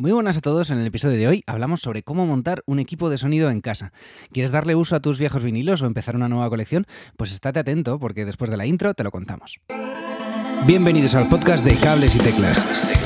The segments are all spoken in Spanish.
Muy buenas a todos, en el episodio de hoy hablamos sobre cómo montar un equipo de sonido en casa. ¿Quieres darle uso a tus viejos vinilos o empezar una nueva colección? Pues estate atento porque después de la intro te lo contamos. Bienvenidos al podcast de Cables y Teclas.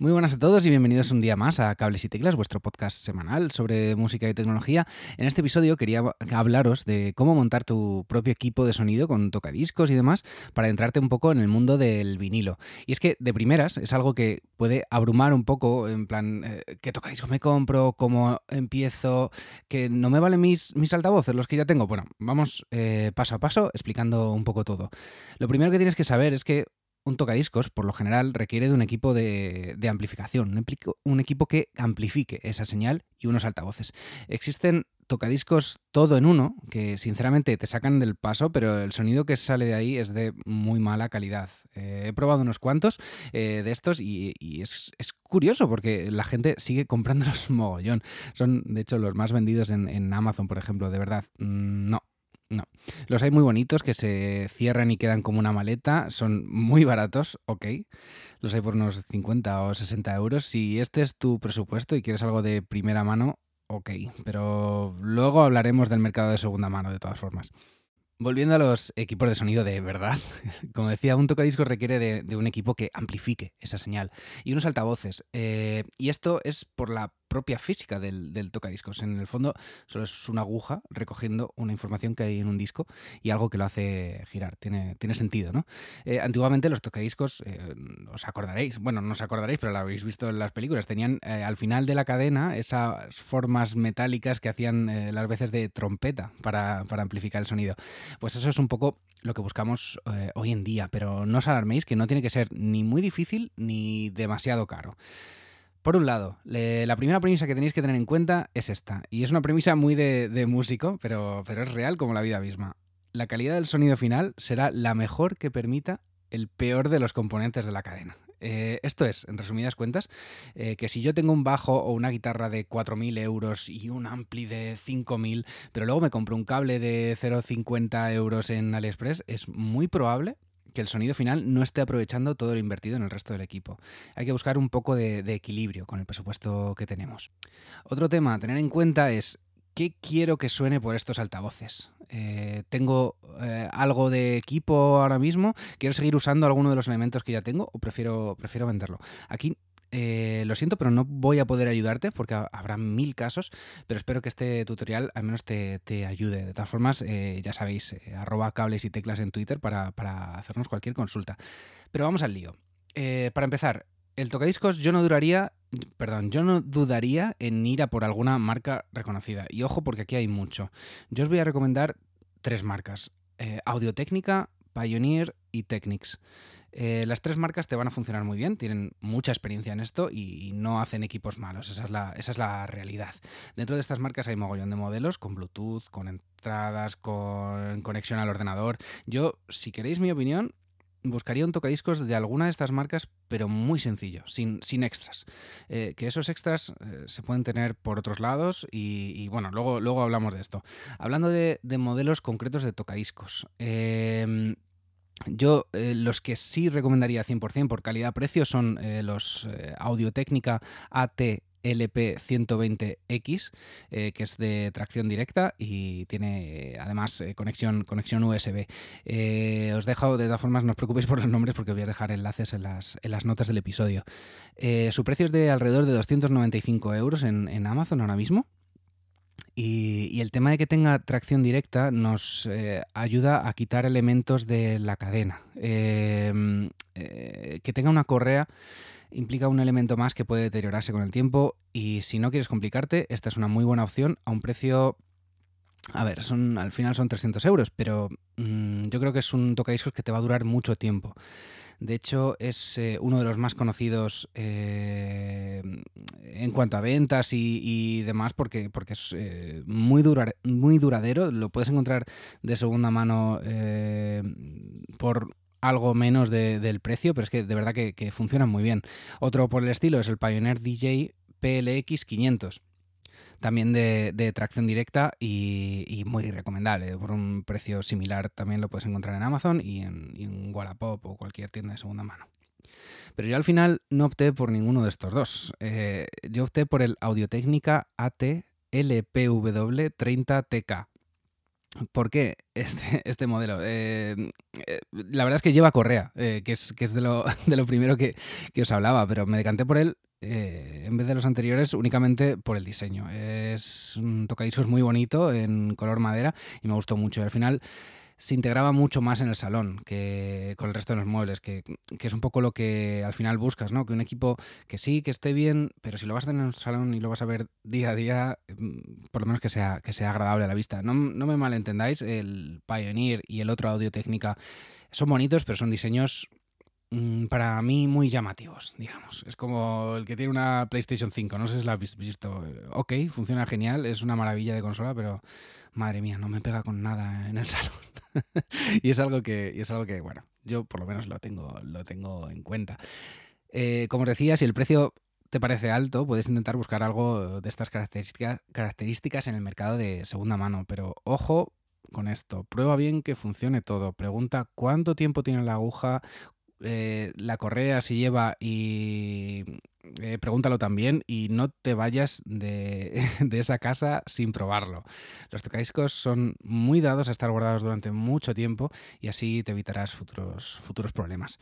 Muy buenas a todos y bienvenidos un día más a Cables y Teclas, vuestro podcast semanal sobre música y tecnología. En este episodio quería hablaros de cómo montar tu propio equipo de sonido con tocadiscos y demás para adentrarte un poco en el mundo del vinilo. Y es que de primeras es algo que puede abrumar un poco, en plan, eh, ¿qué tocadiscos me compro? ¿Cómo empiezo? ¿Que no me valen mis, mis altavoces, los que ya tengo? Bueno, vamos eh, paso a paso explicando un poco todo. Lo primero que tienes que saber es que un tocadiscos, por lo general, requiere de un equipo de, amplificación, un, equipo que amplifique esa señal y unos altavoces. Existen tocadiscos todo en uno, que sinceramente te sacan del paso, pero el sonido que sale de ahí es de muy mala calidad. Eh, he probado unos cuantos eh, de estos y, es, curioso porque la gente sigue comprándolos mogollón. Son, de hecho, los más vendidos en, en Amazon, por ejemplo, de verdad. Mm, no, no. Los hay muy bonitos que se cierran y quedan como una maleta. Son muy baratos, ok. Los hay por unos 50 o 60 euros. Si este es tu presupuesto y quieres algo de primera mano, ok. Pero luego hablaremos del mercado de segunda mano, de todas formas. Volviendo a los equipos de sonido de verdad, como decía, un tocadiscos requiere de, un equipo que amplifique esa señal y unos altavoces. Eh, y esto es por la propia física del, tocadiscos. En el fondo solo es una aguja recogiendo una información que hay en un disco y algo que lo hace girar. Tiene, tiene sentido, ¿no? Eh, antiguamente los tocadiscos, eh, os acordaréis, bueno, no os acordaréis, pero lo habéis visto en las películas, tenían eh, al final de la cadena esas formas metálicas que hacían las veces de trompeta para, para, amplificar el sonido. Pues eso es un poco lo que buscamos hoy en día, pero no os alarméis que no tiene que ser ni muy difícil ni demasiado caro. Por un lado, la primera premisa que tenéis que tener en cuenta es esta, y es una premisa muy de, músico, pero, pero es real como la vida misma. La calidad del sonido final será la mejor que permita el peor de los componentes de la cadena. Eh, esto es, en resumidas cuentas, eh, que si yo tengo un bajo o una guitarra de 4.000 euros y un ampli de 5.000, pero luego me compro un cable de 0,50 euros en AliExpress, es muy probable que el sonido final no esté aprovechando todo lo invertido en el resto del equipo. Hay que buscar un poco de, equilibrio con el presupuesto que tenemos. Otro tema a tener en cuenta es ¿qué quiero que suene por estos altavoces? Eh, ¿Tengo eh, algo de equipo ahora mismo? ¿Quiero seguir usando alguno de los elementos que ya tengo o prefiero, prefiero venderlo? Aquí eh, lo siento, pero no voy a poder ayudarte porque habrá mil casos, pero espero que este tutorial al menos te, ayude. De todas formas, eh, ya sabéis, eh, arroba cables y teclas en Twitter para, hacernos cualquier consulta. Pero vamos al lío. para empezar, el tocadiscos yo no duraría, perdón, yo no dudaría en ir a por alguna marca reconocida. Y ojo porque aquí hay mucho. Yo os voy a recomendar tres marcas. Audio Técnica, Pioneer y Technics. Eh, las tres marcas te van a funcionar muy bien, tienen mucha experiencia en esto y, no hacen equipos malos, esa es, la, esa es la realidad. Dentro de estas marcas hay mogollón de modelos con Bluetooth, con entradas, con conexión al ordenador. Yo, si queréis mi opinión, buscaría un tocadiscos de alguna de estas marcas, pero muy sencillo, sin, sin extras. Eh, que esos extras eh, se pueden tener por otros lados y, bueno, luego, luego hablamos de esto. Hablando de, de modelos concretos de tocadiscos. Eh, yo eh, los que sí recomendaría 100% por calidad-precio son eh, los eh, Audio Técnica AT LP120X, que es de tracción directa y tiene además conexión, conexión USB. os dejo, de todas formas, no os preocupéis por los nombres porque voy a dejar enlaces en las, en las notas del episodio. su precio es de alrededor de 295 euros en, en Amazon ahora mismo. Y, el tema de que tenga tracción directa nos eh, ayuda a quitar elementos de la cadena. Em, eh, que tenga una correa implica un elemento más que puede deteriorarse con el tiempo y si no quieres complicarte, esta es una muy buena opción a un precio... A ver, son, al final son 300 euros, pero mm, yo creo que es un tocadiscos que te va a durar mucho tiempo. De hecho, es eh, uno de los más conocidos eh, en cuanto a ventas y, demás, porque, porque es eh, muy, muy duradero. Lo puedes encontrar de segunda mano por algo menos del precio, pero es que de verdad que, que muy bien. Otro por el estilo es el Pioneer DJ PLX 500 también de, tracción directa y, muy recomendable. Por un precio similar también lo puedes encontrar en Amazon y en, Wallapop o cualquier tienda de segunda mano. Pero yo al final no opté por ninguno de estos dos. Eh, yo opté por el Audio-Técnica AT LPW30TK. ¿Por qué este, este modelo? Eh, eh, la verdad es que lleva correa, que, es, que es de lo, de lo primero que, que, os hablaba, pero me decanté por él eh, en vez de los anteriores únicamente por el diseño. Es un tocadiscos muy bonito en color madera y me gustó mucho. Al final se integraba mucho más en el salón que con el resto de los muebles, que, es un poco lo que al final buscas, ¿no? Que un equipo que sí, que esté bien, pero si lo vas a tener en el salón y lo vas a ver día a día, mm, por lo menos que sea, que sea agradable a la vista. No, no me malentendáis, el Pioneer y el otro Audio Técnica son bonitos, pero son diseños para mí muy llamativos, digamos. Es como el que tiene una PlayStation 5, no sé si la habéis visto. Ok, funciona genial, es una maravilla de consola, pero madre mía, no me pega con nada en el salón. y es algo que, y es algo que, bueno, yo por lo menos lo tengo, lo tengo en cuenta. Eh, como os decía, si el precio te parece alto, puedes intentar buscar algo de estas características, características en el mercado de segunda mano, pero ojo con esto, prueba bien que funcione todo, pregunta cuánto tiempo tiene la aguja, eh, la correa si lleva y eh, pregúntalo también y no te vayas de, esa casa sin probarlo. Los tocadiscos son muy dados a estar guardados durante mucho tiempo y así te evitarás futuros, futuros problemas.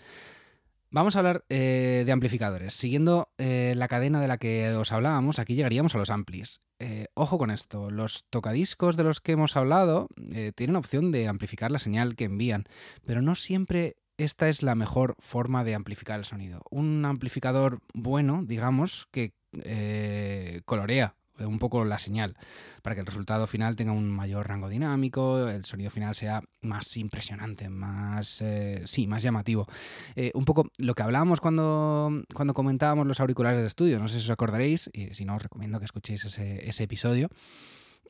Vamos a hablar eh, de amplificadores. Siguiendo la cadena de la que os hablábamos, aquí llegaríamos a los amplis. ojo con esto, los tocadiscos de los que hemos hablado tienen opción de amplificar la señal que envían, pero no siempre esta es la mejor forma de amplificar el sonido. Un amplificador bueno, digamos, que eh, colorea un poco la señal para que el resultado final tenga un mayor rango dinámico, el sonido final sea más impresionante, más eh, sí, más llamativo. Eh, un poco lo que hablábamos cuando, cuando comentábamos los auriculares de estudio, no sé si os acordaréis, y si no os recomiendo que escuchéis ese episodio.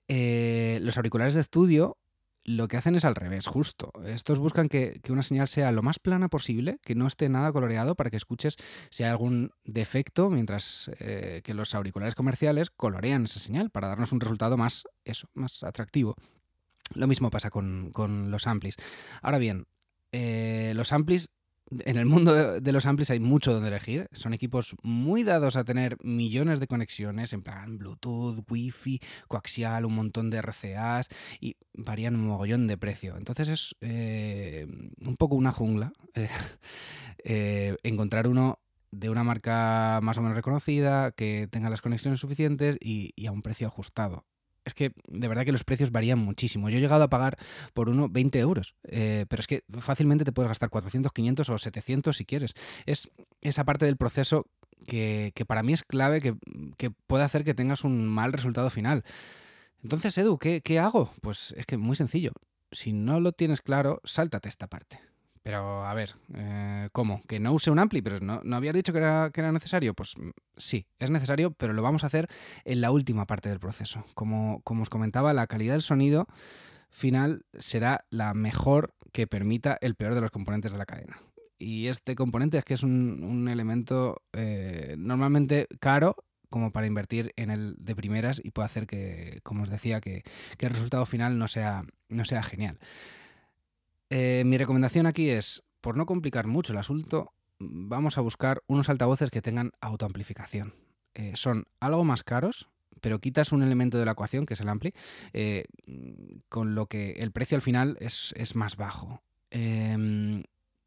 los auriculares de estudio lo que hacen es al revés, justo. Estos buscan que, una señal sea lo más plana posible, que no esté nada coloreado para que escuches si hay algún defecto, mientras eh, que los auriculares comerciales colorean esa señal para darnos un resultado más, eso, más atractivo. Lo mismo pasa con, los amplis. Ahora bien, eh, los amplis en el mundo de los amplis hay mucho donde elegir. Son equipos muy dados a tener millones de conexiones, en plan Bluetooth, Wi-Fi, coaxial, un montón de RCAs y varían un mogollón de precio. Entonces es eh, un poco una jungla eh, eh, encontrar uno de una marca más o menos reconocida, que tenga las conexiones suficientes y a un precio ajustado es que de verdad que los precios varían muchísimo. Yo he llegado a pagar por uno 20 euros, eh, pero es que fácilmente te puedes gastar 400, 500 o 700 si quieres. Es esa parte del proceso que, para mí es clave, que, puede hacer que tengas un mal resultado final. Entonces, Edu, ¿qué, ¿qué hago? Pues es que muy sencillo. Si no lo tienes claro, sáltate esta parte. Pero a ver, eh, ¿cómo? ¿Que no use un ampli? ¿Pero no, no habías dicho que era, que era necesario? Pues mm, sí, es necesario, pero lo vamos a hacer en la última parte del proceso. Como, como os comentaba, la calidad del sonido final será la mejor que permita el peor de los componentes de la cadena. Y este componente es que es un, elemento eh, normalmente caro como para invertir en el de primeras y puede hacer que, como os decía, que, que el resultado final no sea, no sea genial. Eh, mi recomendación aquí es, por no complicar mucho el asunto, vamos a buscar unos altavoces que tengan autoamplificación. Eh, son algo más caros, pero quitas un elemento de la ecuación, que es el ampli, eh, con lo que el precio al final es, más bajo. Em,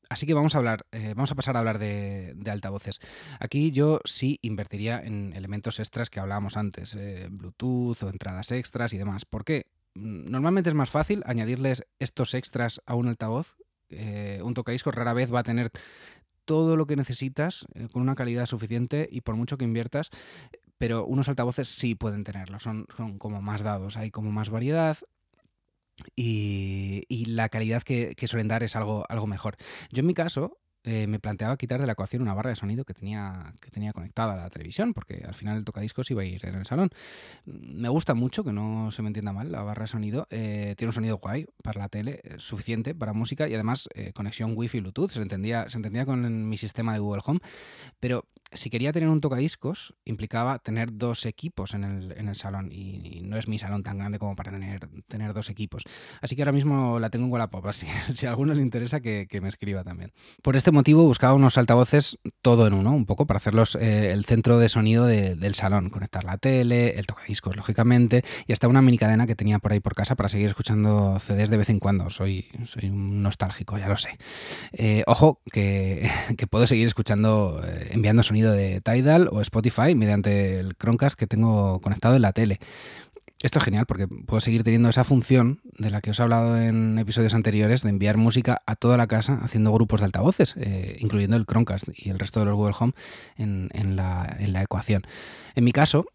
así que vamos a hablar, vamos a pasar a hablar de, de, altavoces. Aquí yo sí invertiría en elementos extras que hablábamos antes, Bluetooth o entradas extras y demás. ¿Por qué? Normalmente es más fácil añadirles estos extras a un altavoz. Eh, un tocadiscos rara vez va a tener todo lo que necesitas eh, con una calidad suficiente y por mucho que inviertas, pero unos altavoces sí pueden tenerlo, son, son como más dados, hay como más variedad, y, la calidad que, que, suelen dar es algo, algo mejor. Yo en mi caso, eh, me planteaba quitar de la ecuación una barra de sonido que tenía, que tenía conectada a la televisión, porque al final el tocadiscos iba a ir en el salón. Me gusta mucho, que no se me entienda mal, la barra de sonido. Eh, tiene un sonido guay para la tele, eh, suficiente para música y además conexión Wi-Fi Bluetooth. Se entendía, se entendía con mi sistema de Google Home, pero si quería tener un tocadiscos, implicaba tener dos equipos en el, en el salón y, no es mi salón tan grande como para tener, tener dos equipos. Así que ahora mismo la tengo en Wallapop, así si a alguno le interesa que, que, me escriba también. Por este motivo buscaba unos altavoces todo en uno, un poco, para hacerlos eh, el centro de sonido de, del salón, conectar la tele, el tocadiscos, lógicamente, y hasta una mini cadena que tenía por ahí por casa para seguir escuchando CDs de vez en cuando. Soy, soy un nostálgico, ya lo sé. Eh, ojo, que, que, puedo seguir escuchando, eh, enviando sonido de Tidal o Spotify mediante el Chromecast que tengo conectado en la tele. Esto es genial porque puedo seguir teniendo esa función de la que os he hablado en episodios anteriores de enviar música a toda la casa haciendo grupos de altavoces, eh, incluyendo el Chromecast y el resto de los Google Home en, la, en la ecuación. En mi caso,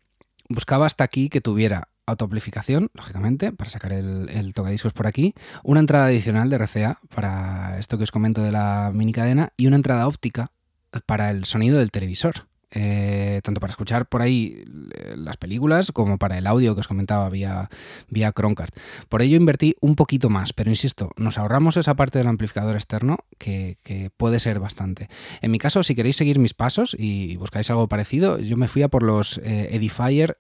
buscaba hasta aquí que tuviera autoamplificación, lógicamente, para sacar el, el, tocadiscos por aquí, una entrada adicional de RCA para esto que os comento de la mini cadena y una entrada óptica para el sonido del televisor. Eh, tanto para escuchar por ahí eh, las películas como para el audio que os comentaba vía, vía Chromecast. Por ello invertí un poquito más, pero insisto, nos ahorramos esa parte del amplificador externo que, puede ser bastante. En mi caso, si queréis seguir mis pasos y buscáis algo parecido, yo me fui a por los eh, Edifier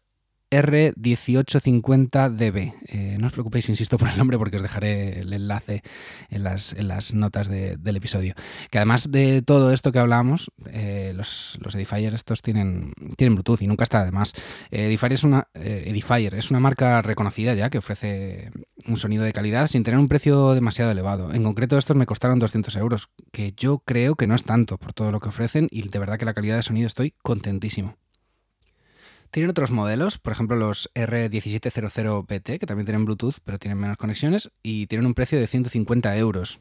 R1850DB. Eh, no os preocupéis, insisto por el nombre porque os dejaré el enlace en las, en las notas del episodio. Que además de todo esto que hablábamos, eh, los, los, Edifier estos tienen, tienen Bluetooth y nunca está además. Eh, Edifier, es una, Edifier es una marca reconocida ya que ofrece un sonido de calidad sin tener un precio demasiado elevado. En concreto estos me costaron 200 euros, que yo creo que no es tanto por todo lo que ofrecen y de verdad que la calidad de sonido estoy contentísimo. Tienen otros modelos, por ejemplo los R1700BT, que también tienen Bluetooth, pero tienen menos conexiones, y tienen un precio de 150 euros.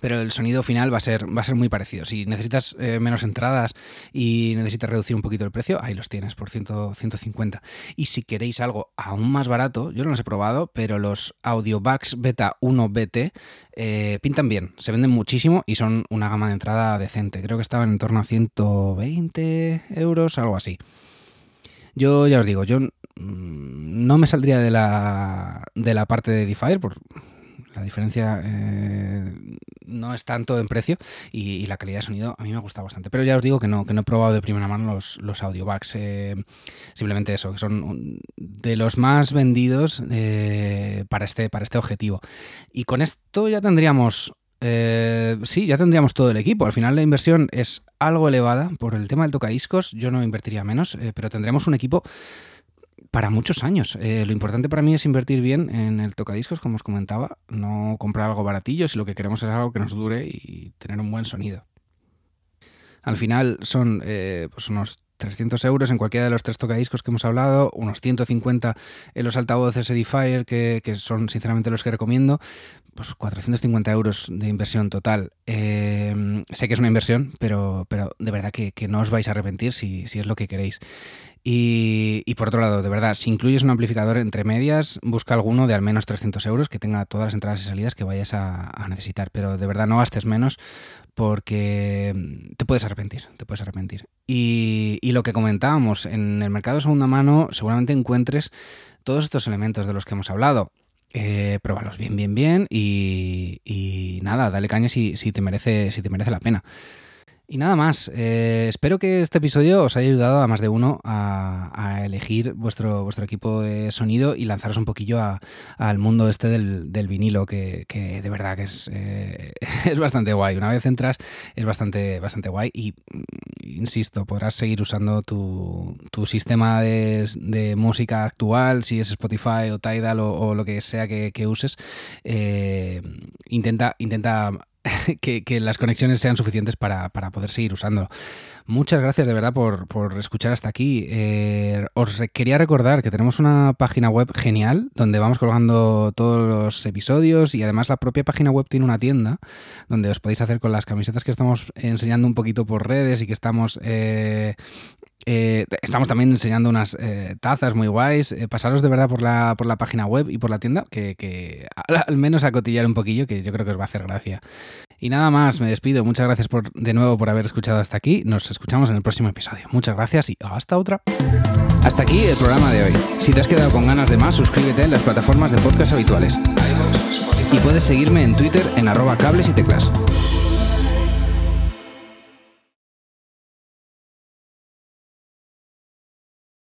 Pero el sonido final va a ser, va a ser muy parecido. Si necesitas eh, menos entradas y necesitas reducir un poquito el precio, ahí los tienes por 100, 150. Y si queréis algo aún más barato, yo no los he probado, pero los Audiobugs Beta 1 BT eh, pintan bien, se venden muchísimo y son una gama de entrada decente. Creo que estaban en torno a 120 euros, algo así. Yo ya os digo, yo mm, no me saldría de la, de la parte de Defier, por la diferencia eh, no es tanto en precio y, la calidad de sonido a mí me gusta bastante. Pero ya os digo que no, que no he probado de primera mano los, los audiobacks. Eh, simplemente eso, que son de los más vendidos eh, para, este, para este objetivo. Y con esto ya tendríamos eh, sí, ya tendríamos todo el equipo. Al final la inversión es algo elevada por el tema del tocadiscos. Yo no invertiría menos, eh, pero tendremos un equipo para muchos años. Eh, lo importante para mí es invertir bien en el tocadiscos, como os comentaba, no comprar algo baratillo si lo que queremos es algo que nos dure y tener un buen sonido. Al final son pues unos 300 euros en cualquiera de los tres tocadiscos que hemos hablado, unos 150 en los altavoces Edifier, que, que son sinceramente los que recomiendo, pues 450 euros de inversión total. Eh, sé que es una inversión, pero, pero de verdad que, no os vais a arrepentir si, si es lo que queréis. Y, y, por otro lado, de verdad, si incluyes un amplificador entre medias, busca alguno de al menos 300 euros que tenga todas las entradas y salidas que vayas a, a necesitar. Pero de verdad no gastes menos porque te puedes arrepentir, te puedes arrepentir. Y, y lo que comentábamos, en el mercado de segunda mano seguramente encuentres todos estos elementos de los que hemos hablado eh, pruébalos bien, bien, bien y, nada, dale caña si, si, te merece, si te merece la pena. Y nada más, eh, espero que este episodio os haya ayudado a más de uno a, elegir vuestro, vuestro equipo de sonido y lanzaros un poquillo al mundo este del, vinilo, que, de verdad que es, eh, es bastante guay. Una vez entras es bastante, bastante guay y, mm, insisto, podrás seguir usando tu, sistema de, música actual, si es Spotify o Tidal o, lo que sea que, uses. Eh, intenta, intenta que, las conexiones sean suficientes para, poder seguir usándolo. Muchas gracias de verdad por, escuchar hasta aquí. Eh, os quería recordar que tenemos una página web genial donde vamos colgando todos los episodios y además la propia página web tiene una tienda donde os podéis hacer con las camisetas que estamos enseñando un poquito por redes y que estamos eh, eh, estamos también enseñando unas eh, tazas muy guays. Eh, pasaros de verdad por la, por la página web y por la tienda, que, al, menos a cotillar un poquillo, que yo creo que os va a hacer gracia. Y nada más, me despido. Muchas gracias por, de nuevo por haber escuchado hasta aquí. Nos escuchamos en el próximo episodio. Muchas gracias y hasta otra. Hasta aquí el programa de hoy. Si te has quedado con ganas de más, suscríbete en las plataformas de podcast habituales. Y puedes seguirme en Twitter en arroba cables y teclas.